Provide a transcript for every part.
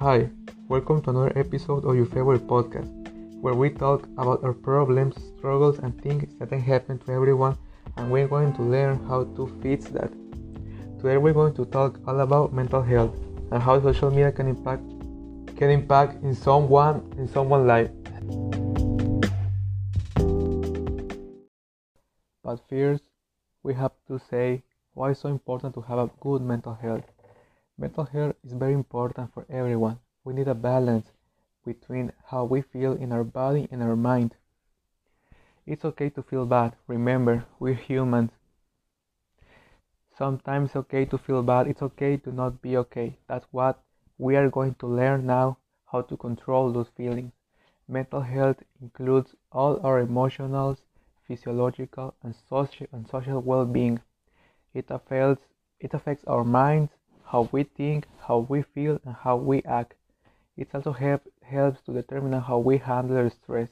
Hi, welcome to another episode of your favorite podcast, where we talk about our problems, struggles, and things that happen to everyone, and we're going to learn how to fix that. Today we're going to talk all about mental health and how social media can impact can impact in someone in someone's life. But first, we have to say why it's so important to have a good mental health. Mental health is very important for everyone. We need a balance between how we feel in our body and our mind. It's okay to feel bad. Remember, we're humans. Sometimes it's okay to feel bad. It's okay to not be okay. That's what we are going to learn now how to control those feelings. Mental health includes all our emotional, physiological, and social and social well-being. It affects it affects our minds, how we think, how we feel, and how we act. It also help, helps to determine how we handle stress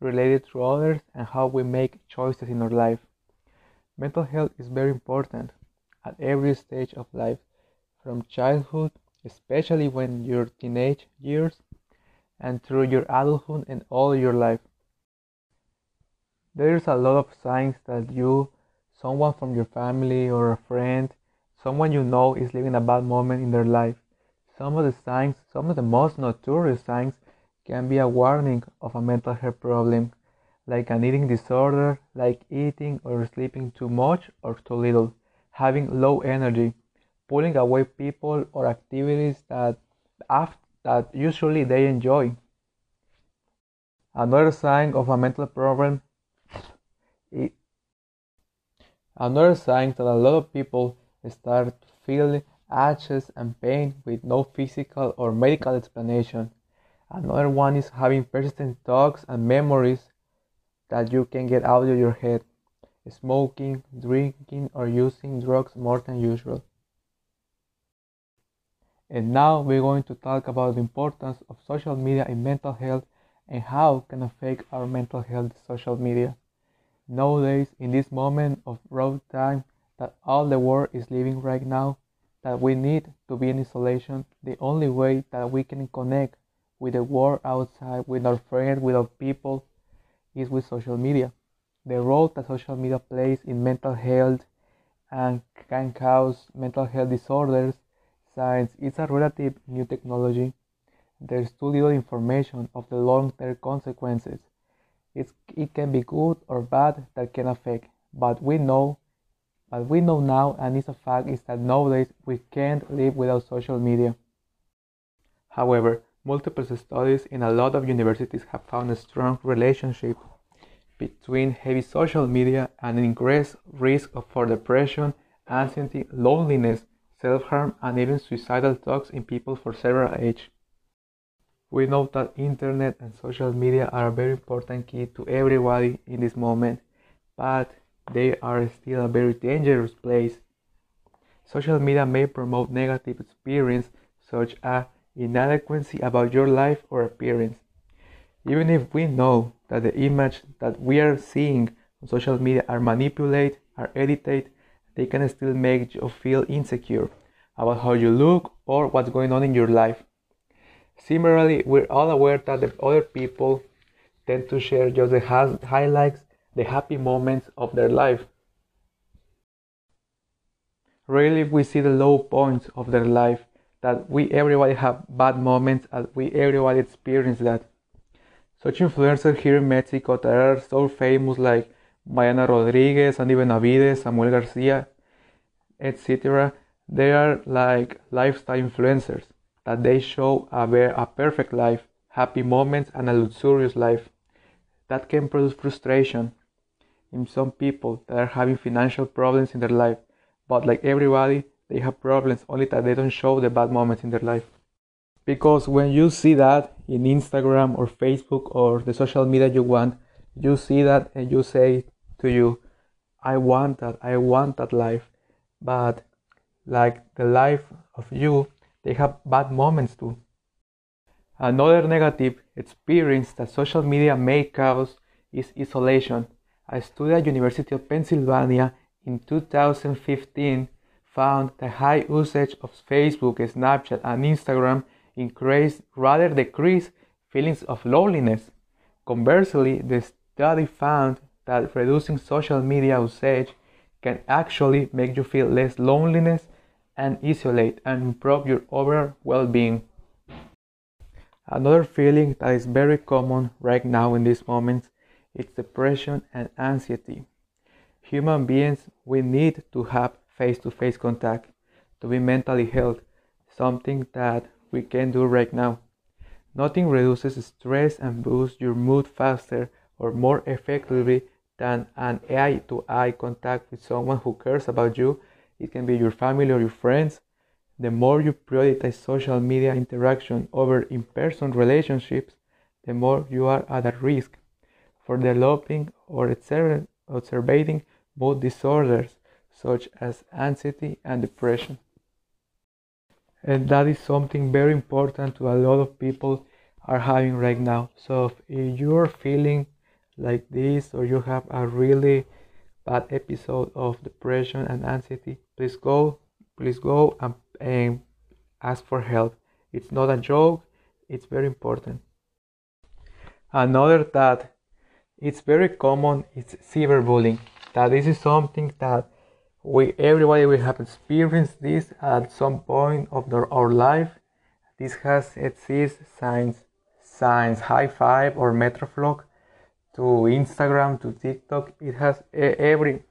related to others and how we make choices in our life. Mental health is very important at every stage of life, from childhood, especially when you're teenage years, and through your adulthood and all your life. There's a lot of signs that you, someone from your family or a friend, Someone you know is living a bad moment in their life. Some of the signs, some of the most notorious signs, can be a warning of a mental health problem, like an eating disorder, like eating or sleeping too much or too little, having low energy, pulling away people or activities that, that usually they enjoy. Another sign of a mental problem Another sign that a lot of people start feeling aches and pain with no physical or medical explanation. Another one is having persistent thoughts and memories that you can get out of your head. Smoking, drinking, or using drugs more than usual. And now we're going to talk about the importance of social media in mental health and how can affect our mental health social media. Nowadays, in this moment of rough time, that all the world is living right now, that we need to be in isolation. The only way that we can connect with the world outside, with our friends, with our people, is with social media. The role that social media plays in mental health and can cause mental health disorders, since it's a relative new technology, there's too little information of the long-term consequences. It's, it can be good or bad that can affect, but we know what we know now, and it's a fact, is that nowadays we can't live without social media. However, multiple studies in a lot of universities have found a strong relationship between heavy social media and an increased risk for depression, anxiety, loneliness, self-harm, and even suicidal thoughts in people for several ages. We know that internet and social media are a very important key to everybody in this moment, but they are still a very dangerous place. Social media may promote negative experience such as inadequacy about your life or appearance. Even if we know that the image that we are seeing on social media are manipulated, are edited, they can still make you feel insecure about how you look or what's going on in your life. Similarly, we're all aware that the other people tend to share just the highlights the happy moments of their life. Rarely we see the low points of their life that we everybody have bad moments and we everybody experience that. Such influencers here in Mexico that are so famous like Mariana Rodriguez, Andy Benavides, Samuel Garcia, etc. They are like lifestyle influencers that they show a, very, a perfect life, happy moments, and a luxurious life. That can produce frustration in some people that are having financial problems in their life, but like everybody, they have problems, only that they don't show the bad moments in their life. Because when you see that in Instagram or Facebook or the social media you want, you see that and you say to you, I want that, I want that life. But like the life of you, they have bad moments too. Another negative experience that social media may cause is isolation. A study at University of Pennsylvania in 2015 found that high usage of Facebook, Snapchat, and Instagram increased rather decreased feelings of loneliness. Conversely, the study found that reducing social media usage can actually make you feel less loneliness and isolate and improve your overall well-being. Another feeling that is very common right now in these moments is depression and anxiety. Human beings, we need to have face-to-face contact to be mentally healthy, something that we can do right now. Nothing reduces stress and boosts your mood faster or more effectively than an eye to eye contact with someone who cares about you. It can be your family or your friends. The more you prioritize social media interaction over in person relationships, the more you are at a risk for developing or exacerbating mood disorders such as anxiety and depression. And that is something very important to a lot of people are having right now. So if you're feeling like this or you have a really bad episode of depression and anxiety, please go, please go and, and ask for help. It's not a joke, it's very important. Another that it's very common it's cyberbullying. That this is something that we everybody will have experienced this at some point of our life. This has exists since since hi5 or Metroflog to Instagram to TikTok. It has every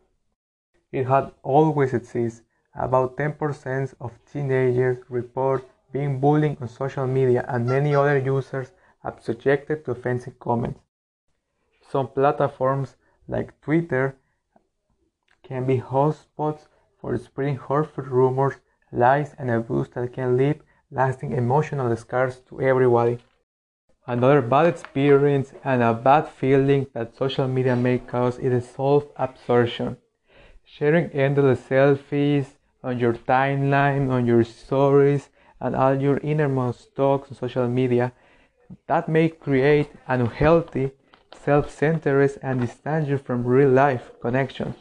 it had always exists. About 10% of teenagers report being bullied on social media, and many other users are subjected to offensive comments. Some platforms like Twitter can be hotspots for spreading hurtful rumors, lies, and abuse that can leave lasting emotional scars to everybody. Another bad experience and a bad feeling that social media may cause is self-absorption. Sharing endless selfies on your timeline, on your stories, and all your innermost thoughts on social media that may create an unhealthy self-centeredness and distance you from real life connections.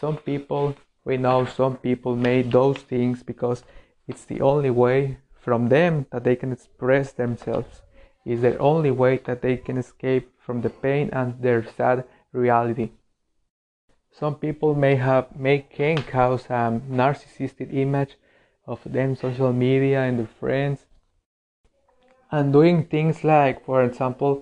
Some people, we know some people made those things because it's the only way from them that they can express themselves. It's the only way that they can escape from the pain and their sad reality. Some people may have may can cause a narcissistic image of them social media and their friends and doing things like for example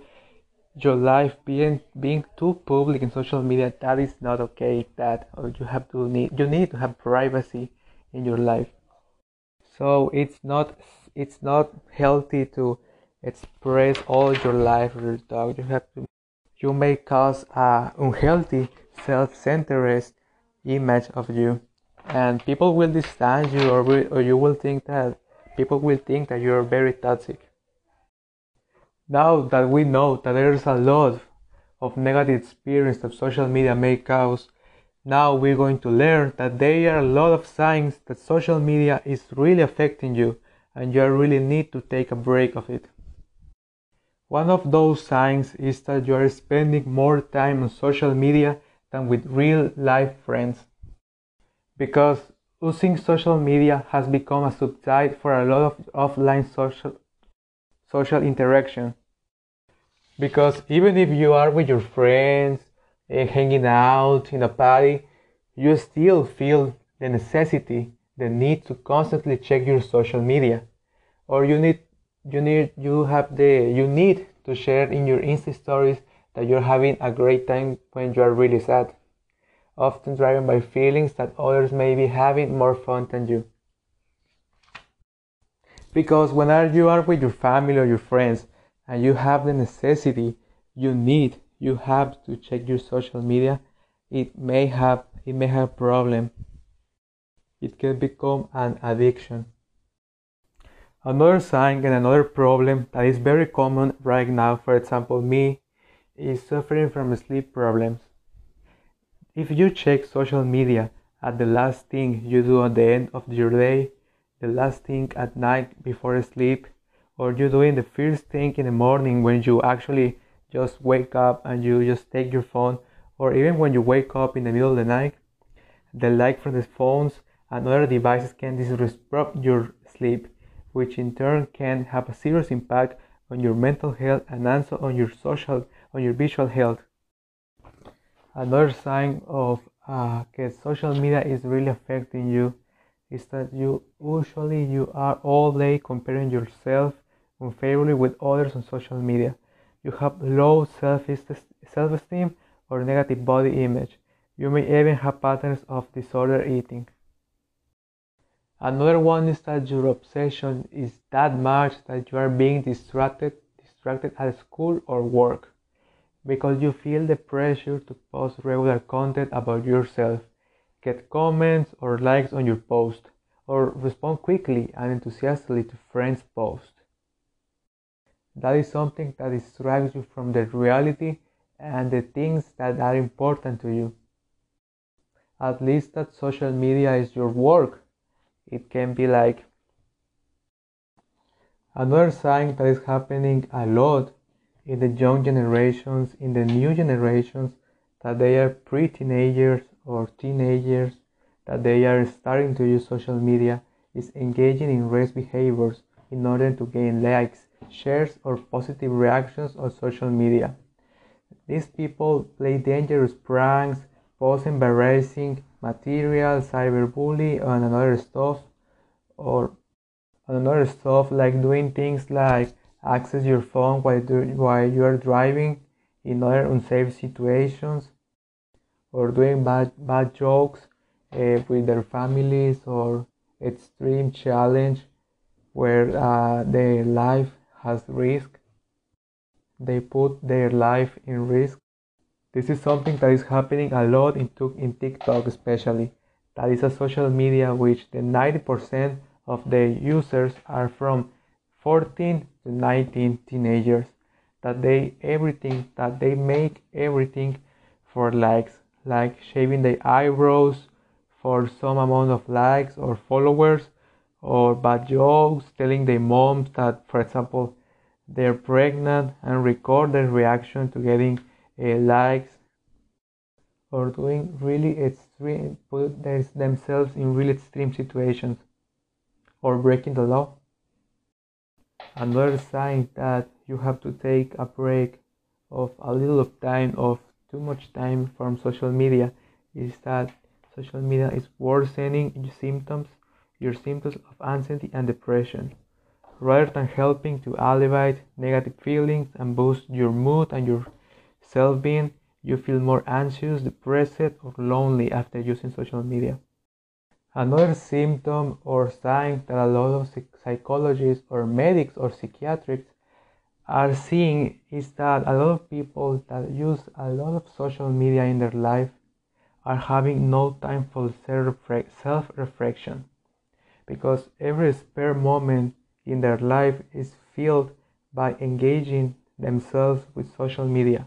your life being being too public in social media that is not okay that uh, you have to need you need to have privacy in your life. So it's not it's not healthy to express all your life dog you have to you may cause a unhealthy self-centered image of you. And people will distance you or, or you will think that people will think that you're very toxic now that we know that there's a lot of negative experience that social media may cause, now we're going to learn that there are a lot of signs that social media is really affecting you and you really need to take a break of it. One of those signs is that you are spending more time on social media than with real life friends. Because using social media has become a substitute for a lot of offline social social interaction. Because even if you are with your friends, uh, hanging out in a party, you still feel the necessity, the need to constantly check your social media. Or you need, you need, you have the, you need to share in your Insta stories that you're having a great time when you are really sad. Often driven by feelings that others may be having more fun than you. Because when you are with your family or your friends and you have the necessity, you need, you have to check your social media, it may have it may have problem. It can become an addiction. Another sign and another problem that is very common right now, for example, me, is suffering from sleep problems. If you check social media at the last thing you do at the end of your day, the last thing at night before sleep or you doing the first thing in the morning when you actually just wake up and you just take your phone or even when you wake up in the middle of the night the light from the phones and other devices can disrupt your sleep which in turn can have a serious impact on your mental health and also on your social on your visual health. Another sign of uh, that social media is really affecting you is that you usually you are all day comparing yourself unfavorably with others on social media. You have low self-esteem or negative body image. You may even have patterns of disordered eating. Another one is that your obsession is that much that you are being distracted distracted at school or work because you feel the pressure to post regular content about yourself, get comments or likes on your post, or respond quickly and enthusiastically to friends' posts. That is something that distracts you from the reality and the things that are important to you. At least that social media is your work it can be like another sign that is happening a lot in the young generations in the new generations that they are pre-teenagers or teenagers that they are starting to use social media is engaging in race behaviors in order to gain likes shares or positive reactions on social media. These people play dangerous pranks post embarrassing material, cyberbully, and another stuff, or another stuff like doing things like access your phone while, while you are driving in other unsafe situations, or doing bad, bad jokes uh, with their families, or extreme challenge where uh, their life has risk. They put their life in risk this is something that is happening a lot in, in TikTok, especially. That is a social media which the 90% of the users are from 14 to 19 teenagers. That they everything that they make everything for likes, like shaving their eyebrows for some amount of likes or followers, or bad jokes, telling their moms that, for example, they're pregnant and record their reaction to getting uh, likes or doing really extreme put themselves in really extreme situations or breaking the law. Another sign that you have to take a break of a little of time of too much time from social media is that social media is worsening your symptoms your symptoms of anxiety and depression rather than helping to alleviate negative feelings and boost your mood and your self being, you feel more anxious, depressed, or lonely after using social media. Another symptom or sign that a lot of psychologists or medics or psychiatrists are seeing is that a lot of people that use a lot of social media in their life are having no time for self reflection because every spare moment in their life is filled by engaging themselves with social media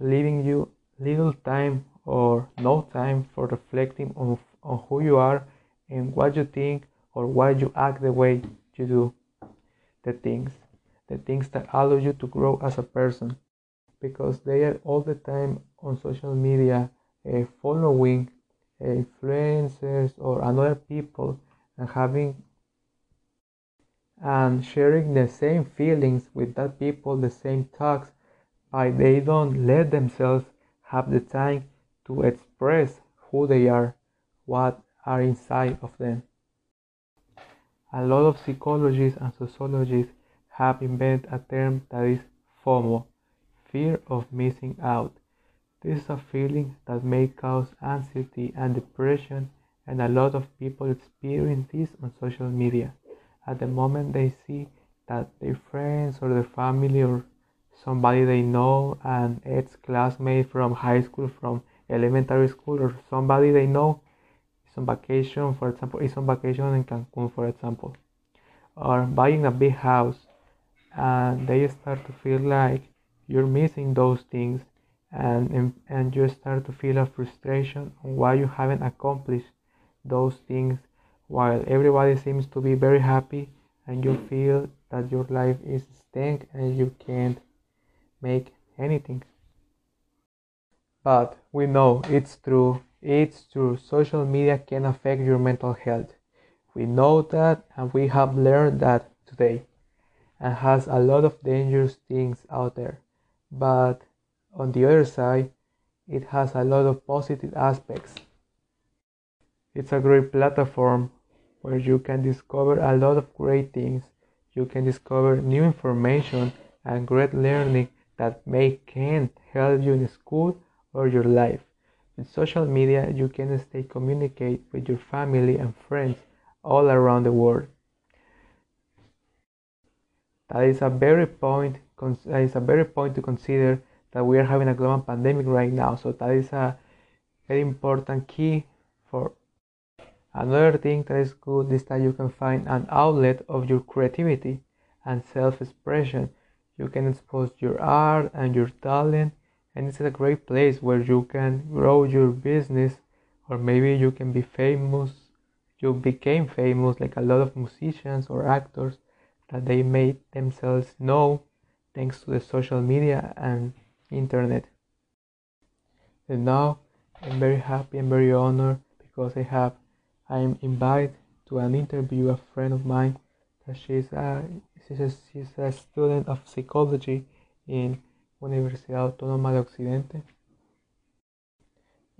leaving you little time or no time for reflecting on, on who you are and what you think or why you act the way you do the things the things that allow you to grow as a person because they are all the time on social media uh, following uh, influencers or another people and having and sharing the same feelings with that people the same talks but they don't let themselves have the time to express who they are, what are inside of them. A lot of psychologists and sociologists have invented a term that is FOMO, fear of missing out. This is a feeling that may cause anxiety and depression, and a lot of people experience this on social media. At the moment they see that their friends or their family or somebody they know, an ex classmate from high school, from elementary school, or somebody they know is on vacation, for example, is on vacation in Cancun, for example, or buying a big house, and they start to feel like you're missing those things, and and you start to feel a frustration on why you haven't accomplished those things, while everybody seems to be very happy, and you feel that your life is stank and you can't make anything. But we know it's true, it's true, social media can affect your mental health. We know that and we have learned that today and has a lot of dangerous things out there. But on the other side, it has a lot of positive aspects. It's a great platform where you can discover a lot of great things. You can discover new information and great learning that may can help you in school or your life. With social media, you can stay communicate with your family and friends all around the world. That is a very point. That is a very point to consider that we are having a global pandemic right now. So that is a very important key for Another thing that is good is that you can find an outlet of your creativity and self-expression. You can expose your art and your talent and it's a great place where you can grow your business or maybe you can be famous. You became famous like a lot of musicians or actors that they made themselves know thanks to the social media and internet. And now I'm very happy and very honored because I have I am invited to an interview a friend of mine that she's a, she's a, she's a student of psychology in Universidad Autónoma de Occidente.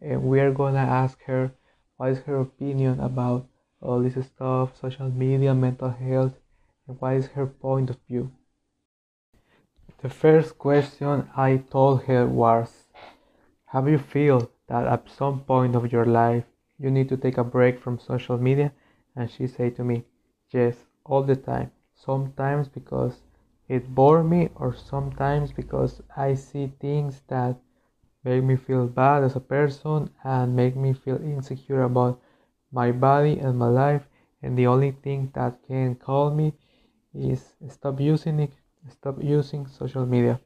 And we are gonna ask her what is her opinion about all this stuff, social media, mental health, and what is her point of view. The first question I told her was, have you feel that at some point of your life you need to take a break from social media? And she said to me yes all the time. Sometimes because it bore me or sometimes because i see things that make me feel bad as a person and make me feel insecure about my body and my life. And the only thing that can calm me is stop using it stop using social media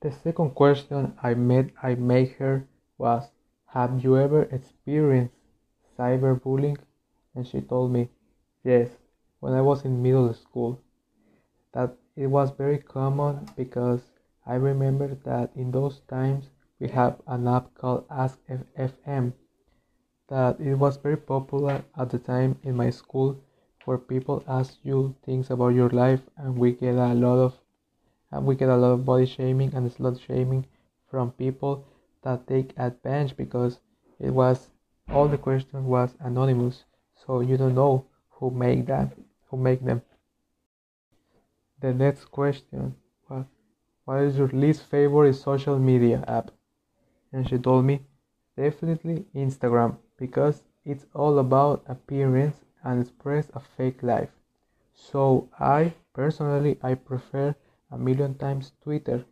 the second question i made i made her was have you ever experienced cyberbullying? And she told me, Yes, when I was in middle school. That it was very common because I remember that in those times we have an app called Ask FM that it was very popular at the time in my school where people ask you things about your life and we get a lot of and we get a lot of body shaming and slut shaming from people that take advantage because it was all the question was anonymous. So you don't know who make that who make them. The next question was what is your least favorite social media app? And she told me definitely instagram because it's all about appearance and express a fake life. So i personally i prefer a million times twitter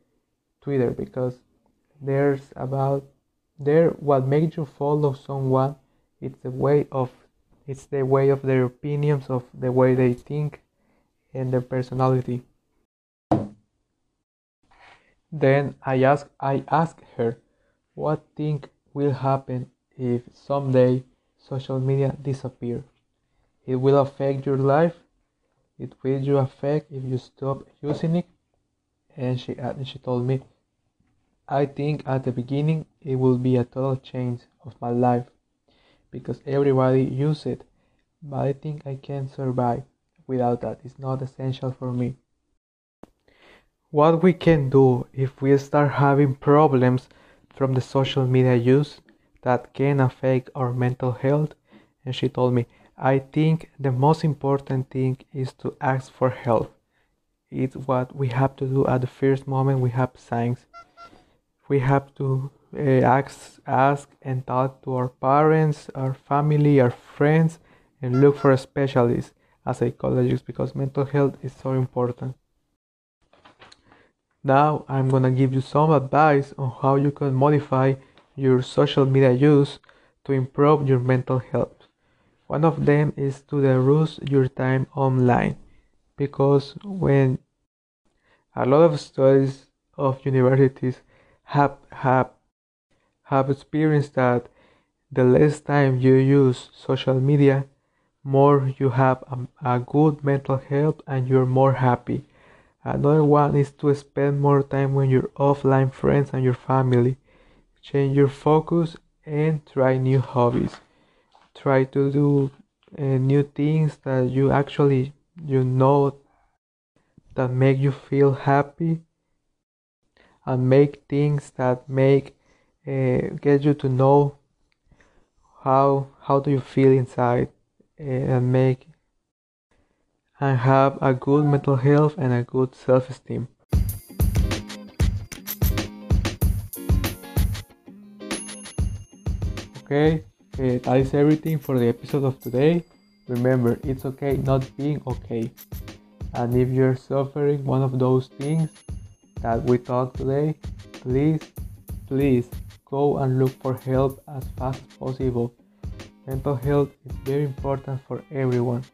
twitter because there's about there what makes you follow someone it's the way of it's the way of their opinions of the way they think and their personality. Then i ask i ask her what think will happen if someday social media disappear it will affect your life it will you affect if you stop using it and she and she told me I think at the beginning it will be a total change of my life because everybody uses it, but I think I can survive without that. It's not essential for me. What we can do if we start having problems from the social media use that can affect our mental health, and she told me, I think the most important thing is to ask for help. It's what we have to do at the first moment we have signs we have to uh, ask, ask and talk to our parents, our family, our friends, and look for a specialist, as a psychologist, because mental health is so important. Now, I'm gonna give you some advice on how you can modify your social media use to improve your mental health. One of them is to reduce your time online because when a lot of studies of universities have have have experienced that the less time you use social media more you have a, a, good mental health and you're more happy. Another one is to spend more time with your offline friends and your family. Change your focus and try new hobbies try to do uh, new things that you actually you know that make you feel happy and make things that make uh, get you to know how how do you feel inside uh, and make and have a good mental health and a good self-esteem. Okay uh, that is everything for the episode of today. Remember it's okay not being okay. And if you're suffering one of those things that we talked today please please go and look for help as fast as possible. Mental health is very important for everyone